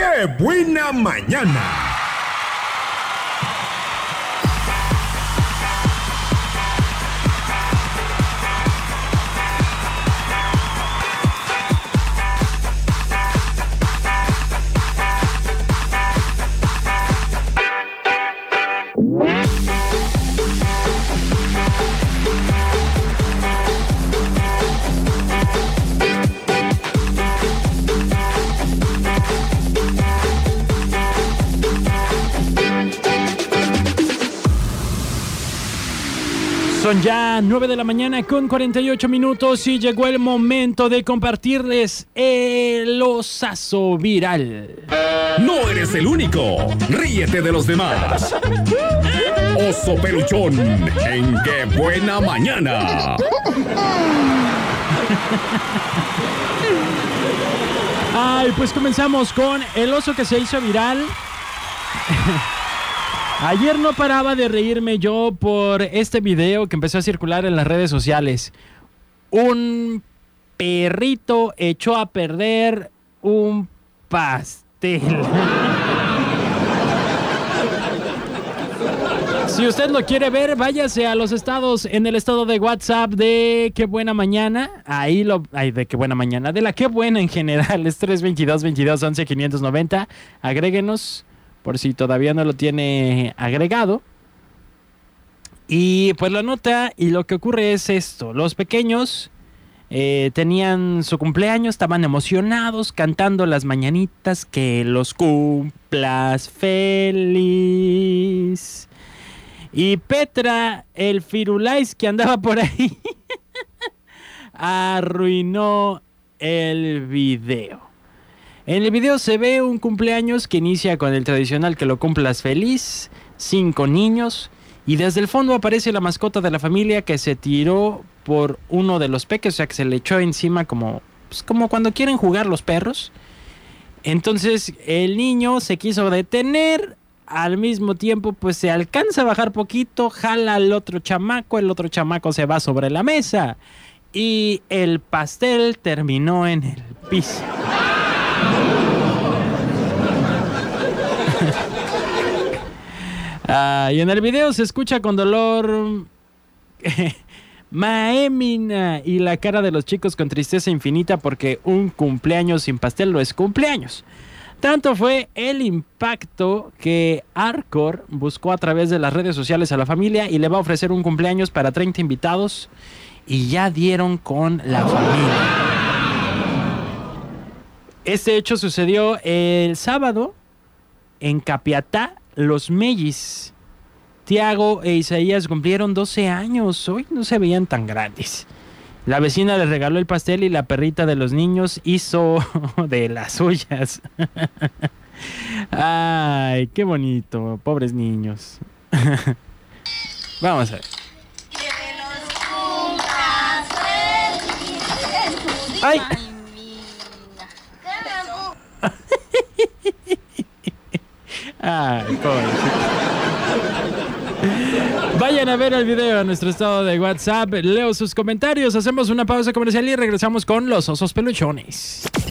¡Qué buena mañana! Son ya 9 de la mañana con 48 minutos y llegó el momento de compartirles el osazo viral. No eres el único. Ríete de los demás. Oso peluchón. En qué buena mañana. Ay, pues comenzamos con el oso que se hizo viral. Ayer no paraba de reírme yo por este video que empezó a circular en las redes sociales. Un perrito echó a perder un pastel. Si usted lo quiere ver, váyase a los estados en el estado de WhatsApp de Qué Buena Mañana. Ahí lo. Ay, de Qué Buena Mañana. De la Qué Buena en general. Es 322 22 11 590. Agréguenos por si todavía no lo tiene agregado. Y pues la nota y lo que ocurre es esto. Los pequeños eh, tenían su cumpleaños, estaban emocionados cantando las mañanitas que los cumplas feliz. Y Petra, el firulais que andaba por ahí, arruinó el video. En el video se ve un cumpleaños que inicia con el tradicional que lo cumplas feliz, cinco niños, y desde el fondo aparece la mascota de la familia que se tiró por uno de los peques, o sea que se le echó encima como, pues, como cuando quieren jugar los perros. Entonces el niño se quiso detener, al mismo tiempo pues se alcanza a bajar poquito, jala al otro chamaco, el otro chamaco se va sobre la mesa y el pastel terminó en el piso. Y en el video se escucha con dolor Maemina y la cara de los chicos con tristeza infinita porque un cumpleaños sin pastel no es cumpleaños. Tanto fue el impacto que Arcor buscó a través de las redes sociales a la familia y le va a ofrecer un cumpleaños para 30 invitados y ya dieron con la familia. Este hecho sucedió el sábado en Capiatá, Los Mellis. Tiago e Isaías cumplieron 12 años. Hoy no se veían tan grandes. La vecina les regaló el pastel y la perrita de los niños hizo de las suyas. Ay, qué bonito, pobres niños. Vamos a ver. ¡Ay! Ay, Vayan a ver el video a nuestro estado de WhatsApp. Leo sus comentarios. Hacemos una pausa comercial y regresamos con los osos peluchones.